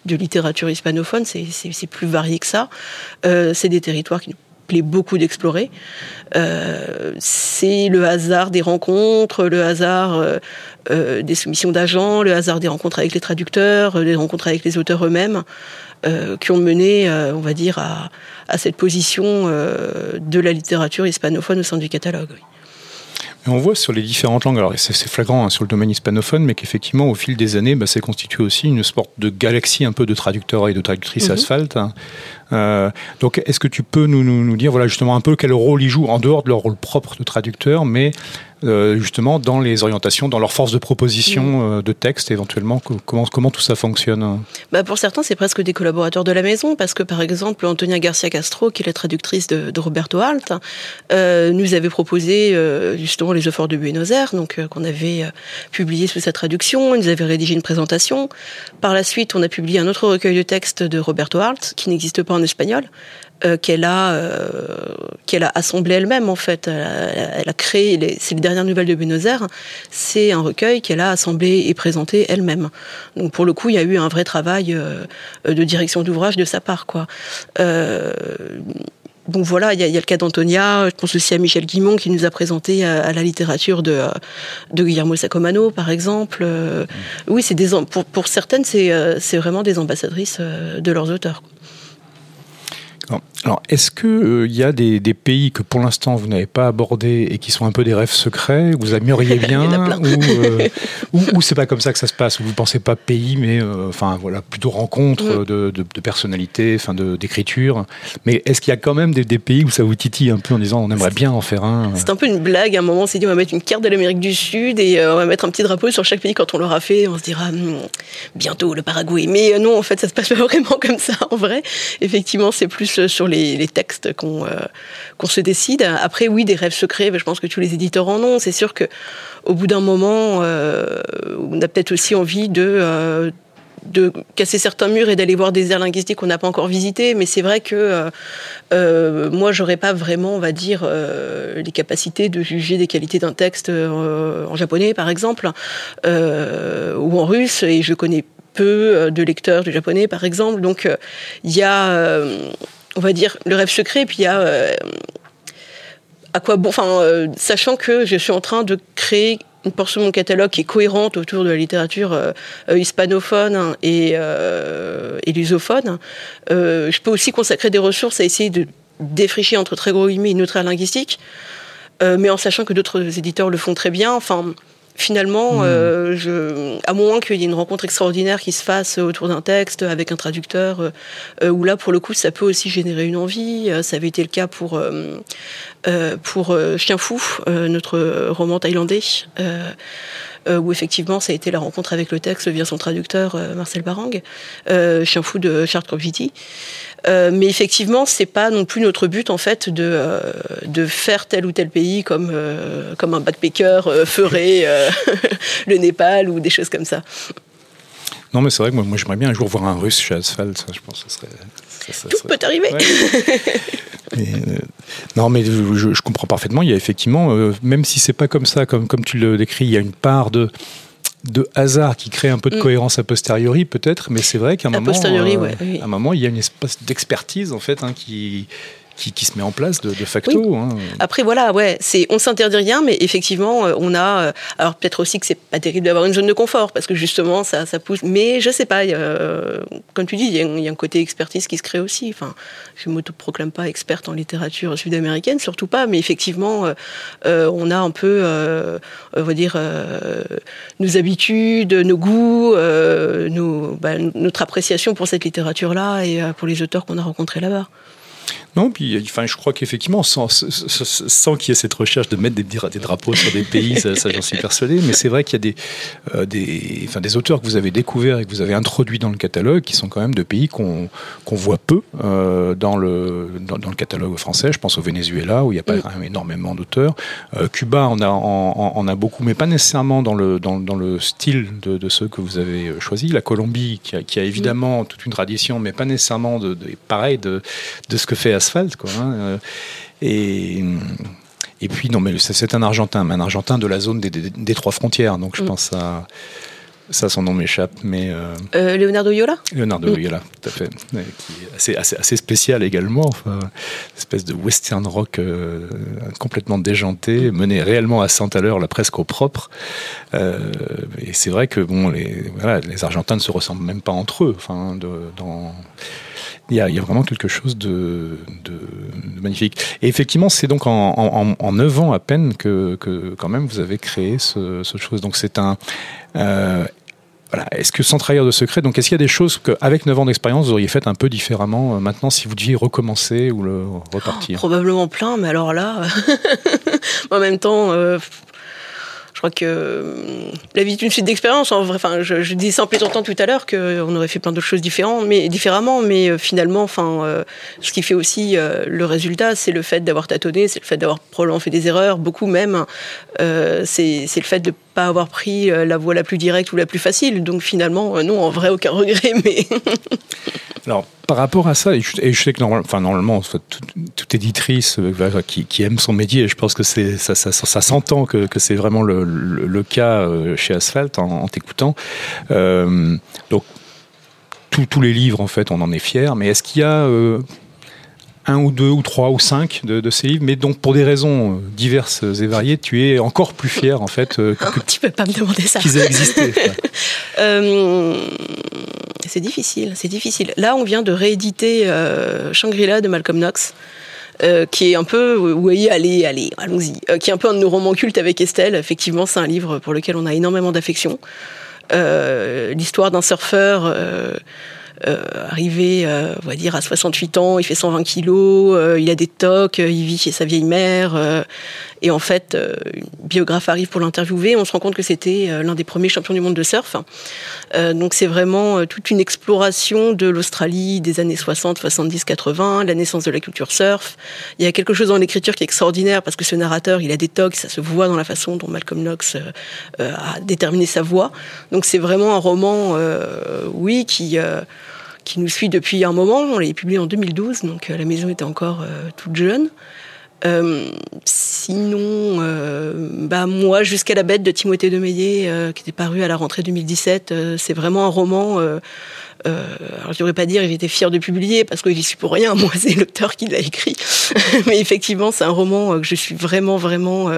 littérature hispanophone, c'est plus varié que ça. Euh, c'est des territoires qui nous plaît beaucoup d'explorer. Euh, c'est le hasard des rencontres, le hasard euh, des soumissions d'agents, le hasard des rencontres avec les traducteurs, des rencontres avec les auteurs eux-mêmes, qui ont mené, on va dire, à, cette position de la littérature hispanophone au sein du catalogue. On voit sur les différentes langues, alors c'est flagrant hein, sur le domaine hispanophone, mais qu'effectivement, au fil des années, bah, c'est constitué aussi une sorte de galaxie un peu de traducteurs et de traductrices Mhm. asphalte. hein. Euh, donc, est-ce que tu peux nous, nous, nous dire, voilà, justement, un peu quel rôle ils jouent, en dehors de leur rôle propre de traducteur, mais euh, justement dans les orientations, dans leur force de proposition euh, de texte, éventuellement, co- comment, comment tout ça fonctionne hein? Bah pour certains, c'est presque des collaborateurs de la maison, parce que par exemple, Antonia Garcia Castro, qui est la traductrice de, de Roberto Alt, euh, nous avait proposé justement les efforts de Buenos Aires, donc qu'on avait publié sous sa traduction. Il nous avait rédigé une présentation. Par la suite, on a publié un autre recueil de textes de Roberto Alt, qui n'existe pas en espagnol. Euh, qu'elle a euh, qu'elle a assemblé elle-même en fait. Elle a, créé c'est les dernières nouvelles de Buenos Aires. C'est un recueil qu'elle a assemblé et présenté elle-même. Donc pour le coup il y a eu un vrai travail euh, de direction d'ouvrage de sa part quoi. Euh, donc voilà, il y, a, le cas d'Antonia, je pense aussi à Michel Guimont qui nous a présenté à, la littérature de, de Guillermo Sacomano, par exemple. Oui, c'est des pour, pour certaines, c'est c'est vraiment des ambassadrices de leurs auteurs. Alors, est-ce qu'il y a des, des pays que pour l'instant vous n'avez pas abordés et qui sont un peu des rêves secrets, vous aimeriez bien, ou, euh, ou, ou c'est pas comme ça que ça se passe, vous pensez pas pays, mais euh, enfin voilà, plutôt rencontre Mm. de, de, de personnalités, enfin d'écriture. Mais est-ce qu'il y a quand même des, des pays où ça vous titille un peu en disant on aimerait bien en faire un euh, C'est un peu une blague. À un moment, on s'est dit on va mettre une carte de l'Amérique du Sud et euh, on va mettre un petit drapeau sur chaque pays quand on l'aura fait. On se dira Hum, bientôt le Paraguay. Mais euh, non, en fait, ça se passe pas vraiment comme ça en vrai. Effectivement, c'est plus euh, sur les, textes qu'on euh, qu'on se décide. Après, oui, des rêves secrets. je pense que tous les éditeurs en ont. C'est sûr que au bout d'un moment, euh, on a peut-être aussi envie de euh, de casser certains murs et d'aller voir des aires linguistiques qu'on n'a pas encore visitées. Mais c'est vrai que euh, euh, moi, j'aurais pas vraiment, on va dire, les capacités de juger des qualités d'un texte en japonais, par exemple, ou en russe, et je connais peu de lecteurs du japonais, par exemple. Donc, il y a, on va dire, le rêve secret, puis il y a euh, à quoi bon, enfin, euh, sachant que je suis en train de créer une portion de mon catalogue qui est cohérente autour de la littérature euh, hispanophone hein, et, et lusophone, je peux aussi consacrer des ressources à essayer de défricher entre très gros guillemets une ère linguistique, mais en sachant que d'autres éditeurs le font très bien. Enfin, finalement, euh, je, à moins qu'il y ait une rencontre extraordinaire qui se fasse autour d'un texte avec un traducteur, euh, euh, où là, pour le coup, ça peut aussi générer une envie. Euh, ça avait été le cas pour euh, pour Chien fou, notre roman thaïlandais. Où effectivement ça a été la rencontre avec le texte via son traducteur Marcel Barang, euh, Chien fou de Charles Croqueviti. Euh, mais effectivement, c'est pas non plus notre but en fait de euh, de faire tel ou tel pays comme euh, comme un backpacker euh, ferait le Népal ou des choses comme ça. Non, mais c'est vrai que moi, moi, j'aimerais bien un jour voir un russe chez Asphalt. Ça, je pense que ce serait. ça- ça Tout serait- peut arriver. Ouais. Mais, euh, non, mais je, je- je comprends parfaitement. Il y a effectivement, euh, même si c'est pas comme ça, comme, comme tu le décris, il y a une part de, de hasard qui crée un peu de Mm. cohérence a posteriori, peut-être. Mais c'est vrai qu'à un moment, euh, ouais, oui. à un moment, il y a une espèce d'expertise en fait hein, qui, qui, qui se met en place de, de facto. hein. Après voilà, ouais, c'est on s'interdit rien, mais effectivement euh, on a, euh, alors peut-être aussi que c'est pas terrible d'avoir une zone de confort parce que justement ça, ça pousse, mais je sais pas, a, euh, comme tu dis, il y, a un- il y a un côté expertise qui se crée aussi. Enfin, je m'autoproclame pas experte en littérature sud-américaine, surtout pas, mais effectivement euh, on a un peu, euh, on va dire, euh, nos habitudes, nos goûts, nos, bah, notre appréciation pour cette littérature-là et pour les auteurs qu'on a rencontrés là-bas. Non, puis enfin, je crois qu'effectivement, sans, sans, sans qu'il y ait cette recherche de mettre des, dra- des drapeaux sur des pays, ça, ça, j'en suis persuadé, mais c'est vrai qu'il y a des, euh, des, enfin, des auteurs que vous avez découverts et que vous avez introduits dans le catalogue qui sont quand même de pays qu'on qu'on voit peu euh, dans, le, dans, dans le catalogue français. Je pense au Venezuela où il n'y a pas énormément d'auteurs. Euh, Cuba, on a, on, on a beaucoup, mais pas nécessairement dans le, dans, dans le style de, de ceux que vous avez choisis. La Colombie, qui a, qui a évidemment toute une tradition, mais pas nécessairement de, de pareil de, de ce que fait Asphalt, quoi. hein. Euh, Et et puis non, mais c'est un Argentin, mais un Argentin de la zone des, des- des trois frontières. Donc je Mm. pense à ça, son nom m'échappe, mais euh, Euh, Leonardo Yola? Leonardo Mm. Tout à fait, Ouais, qui est assez, assez, assez spécial également, enfin, espèce de western rock euh, complètement déjanté, mené réellement à 100 à l'heure, là presque au propre. Et c'est vrai que bon, les, voilà, les Argentins ne se ressemblent même pas entre eux. Enfin, de, dans il y, a, vraiment quelque chose de, magnifique. Et effectivement, c'est donc en, en, en 9 ans à peine que, quand même vous avez créé ce, chose. Donc c'est un... Euh, voilà. Est-ce que sans trahir de secret, donc est-ce qu'il y a des choses qu'avec 9 ans d'expérience, vous auriez fait un peu différemment euh, maintenant si vous deviez recommencer ou repartir? Probablement plein, mais alors là, en même temps, euh, crois que euh, la vie est une suite d'expériences. En enfin, je, je disais sans plaisantant tout à l'heure qu'on aurait fait plein d'autres choses différentes, mais différemment, mais euh, finalement, enfin, euh, ce qui fait aussi le résultat, c'est le fait d'avoir tâtonné, c'est le fait d'avoir probablement fait des erreurs, beaucoup même. C'est le fait de pas avoir pris la voie la plus directe ou la plus facile. Donc finalement, non, en vrai, aucun regret, mais Alors, par rapport à ça, et je, et je sais que normal- enfin, normalement, toute, toute éditrice euh, qui, qui aime son métier, et je pense que c'est, ça, ça, ça s'entend que, que c'est vraiment le, le- le cas euh, chez Asphalt en, en t'écoutant. Euh, donc, tous- tous les livres, en fait, on en est fier, mais est-ce qu'il y a un ou deux ou trois ou cinq de, de ces livres, mais donc pour des raisons diverses et variées, tu es encore plus fier, en fait, que- tu peux pas me demander ça. qu'ils aient existé. Euh, c'est difficile, c'est difficile. Là, on vient de rééditer euh, Shangri-La de Malcolm Knox. euh, qui est un peu, oui, allez, allez, allons-y, euh, qui est un peu un de nos romans cultes avec Estelle. Effectivement, c'est un livre pour lequel on a énormément d'affection. Euh, L'histoire d'un surfeur euh, euh, arrivé, euh, on va dire, à 68 ans, il fait 120 kilos, euh, il a des tocs, euh, il vit chez sa vieille mère, euh, Et en fait, euh, une biographe arrive pour l'interviewer. On se rend compte que c'était euh, l'un des premiers champions du monde de surf. Euh, donc c'est vraiment toute une exploration de l'Australie des années 60, 70, 80, la naissance de la culture surf. Il y a quelque chose dans l'écriture qui est extraordinaire parce que ce narrateur, il a des tocs, ça se voit dans la façon dont Malcolm Knox a déterminé sa voix. Donc c'est vraiment un roman, oui, qui qui nous suit depuis un moment. On l'a publié en 2012, donc la maison était encore toute jeune. Euh, sinon, euh, bah moi, jusqu'à la bête de Timothée de euh, qui était paru à la rentrée 2017, euh, c'est vraiment un roman. Alors je devrais pas dire il était fier de publier parce qu'il y suis pour rien. Moi, c'est l'auteur qui l'a écrit, mais effectivement, c'est un roman que je suis vraiment, vraiment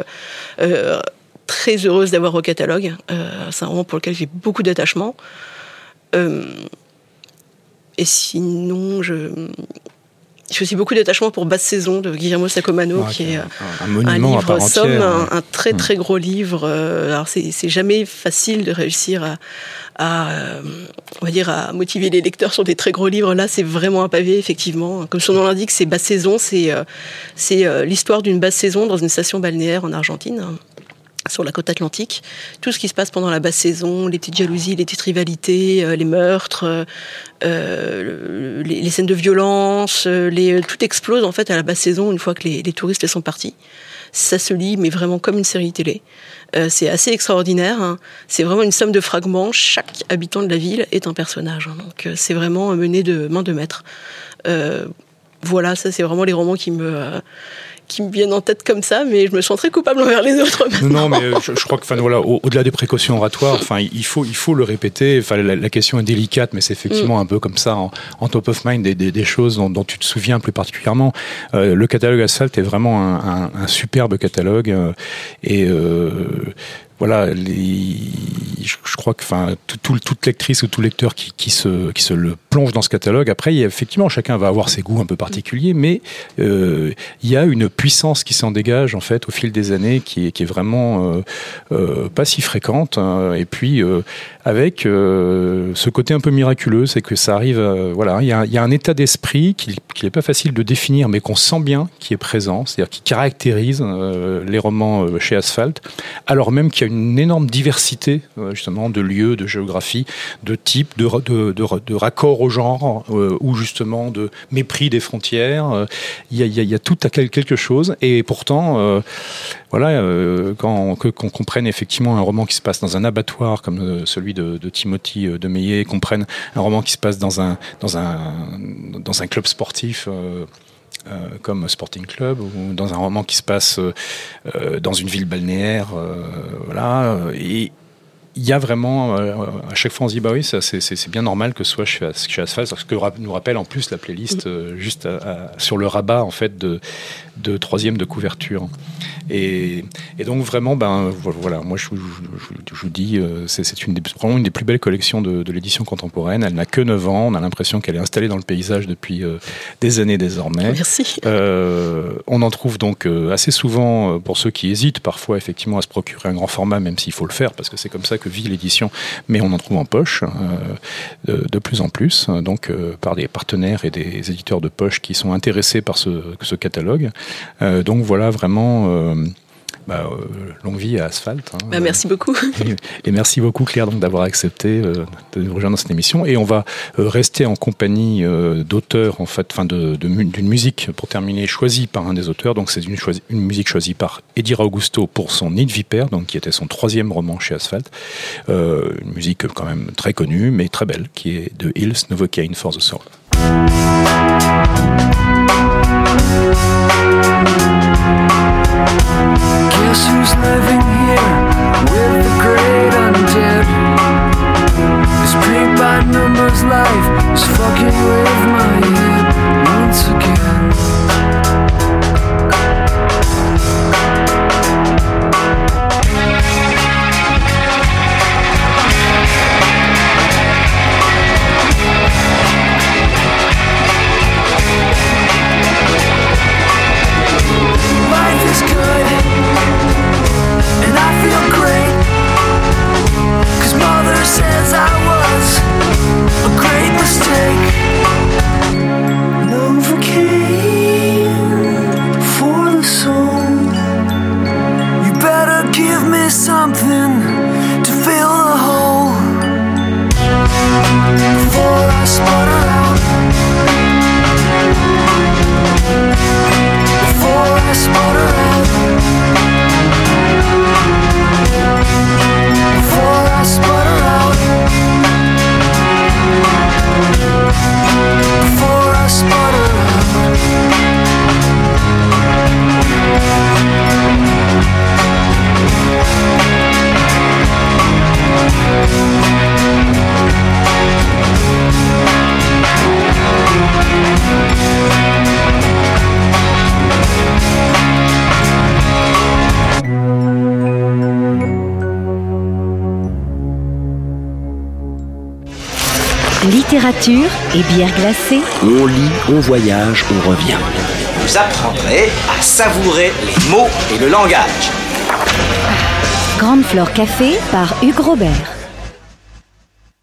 très heureuse d'avoir au catalogue. c'est un roman pour lequel j'ai beaucoup d'attachement. et sinon, je j'ai aussi beaucoup d'attachement pour Basse Saison de Guillermo Sacomano, qui est un, livre somme, un, très très gros livre. Euh, alors c'est jamais facile de réussir à, à, euh, on va dire, à motiver les lecteurs sur des très gros livres. Là, c'est vraiment un pavé, effectivement. Comme son nom l'indique, c'est Basse Saison, c'est euh, c'est l'histoire d'une basse saison dans une station balnéaire en Argentine sur la côte atlantique, tout ce qui se passe pendant la basse saison, les petites jalousies, les petites rivalités, euh, les meurtres, euh, euh, les, scènes de violence, les, tout explose en fait à la basse saison une fois que les, touristes sont partis. Ça se lit, mais vraiment comme une série télé. c'est assez extraordinaire. Hein. C'est vraiment une somme de fragments. Chaque habitant de la ville est un personnage. Hein. Donc c'est vraiment mené de main de maître. voilà, ça c'est vraiment les romans qui me qui me viennent en tête comme ça, mais je me sens très coupable envers les autres. Non, mais je, crois que, enfin, voilà, au-delà des précautions oratoires, enfin, il faut, il faut le répéter. Enfin, la, question est délicate, mais c'est effectivement mm. un peu comme ça, en, top of mind, des, des, choses dont, dont, tu te souviens plus particulièrement. Euh, le catalogue Asphalt est vraiment un, un, un superbe catalogue, euh, et euh, voilà, je, crois que enfin tout, toute lectrice ou tout lecteur qui, qui, se qui se plonge dans ce catalogue. Après, il effectivement, chacun va avoir ses goûts un peu particuliers, mais euh, il y a une puissance qui s'en dégage en fait au fil des années, qui est, qui est vraiment euh, euh, pas si fréquente. Hein. et puis avec ce côté un peu miraculeux, c'est que ça arrive. voilà, il y a, y a, un état d'esprit qui n'est pas facile de définir, mais qu'on sent bien, qui est présent, c'est-à-dire qui caractérise les romans chez Asphalt, alors même qu'il y a une énorme diversité euh, justement de lieux, de géographie, de types, de, de, de, de raccords au genre euh, ou justement de mépris des frontières. Euh, il y, a, y tout à quelque chose et pourtant, voilà, quand qu'on comprenne effectivement un roman qui se passe dans un abattoir comme celui de, de Timothy de Meillet, qu'on prenne un roman qui se passe dans un dans un dans un club sportif. Euh, comme Sporting Club ou dans un roman qui se passe euh, euh, dans une ville balnéaire. voilà. Il y a vraiment, à chaque fois on se dit, bah oui, c'est bien normal que ce soit chez, chez Asphalt, ce que nous rappelle en plus la playlist juste sur le rabat en fait de, de troisième de couverture. Et, donc vraiment, ben voilà, moi je, vous dis, euh, c'est une des, probablement une des plus belles collections de, l'édition contemporaine. Elle n'a que 9 ans, on a l'impression qu'elle est installée dans le paysage depuis euh, des années désormais. Merci. Euh, on en trouve donc assez souvent pour ceux qui hésitent parfois effectivement à se procurer un grand format, même s'il faut le faire parce que c'est comme ça que vit l'édition, mais on en trouve en poche de, plus en plus, donc par des partenaires et des éditeurs de poche qui sont intéressés par ce, ce catalogue. Euh, donc voilà vraiment euh, bah, euh, longue vie à Asphalt. Hein. Bah, merci beaucoup. Et, merci beaucoup Claire donc d'avoir accepté de nous rejoindre dans cette émission. Et on va rester en compagnie d'auteurs en fait, enfin de, d'une musique pour terminer choisie par un des auteurs. Donc c'est une, une musique choisie par Edir Augusto pour son Nid Viper, donc qui était son troisième roman chez Asphalt. une musique quand même très connue mais très belle, qui est de Hills Novocaine for the Soul. Guess who's living here with the great undead? This paint by numbers life is fucking with my head once again. Littérature et bière glacée. On lit, on voyage, on revient. Vous apprendrez à savourer les mots et le langage. Grande Flore Café par Hugues Robert.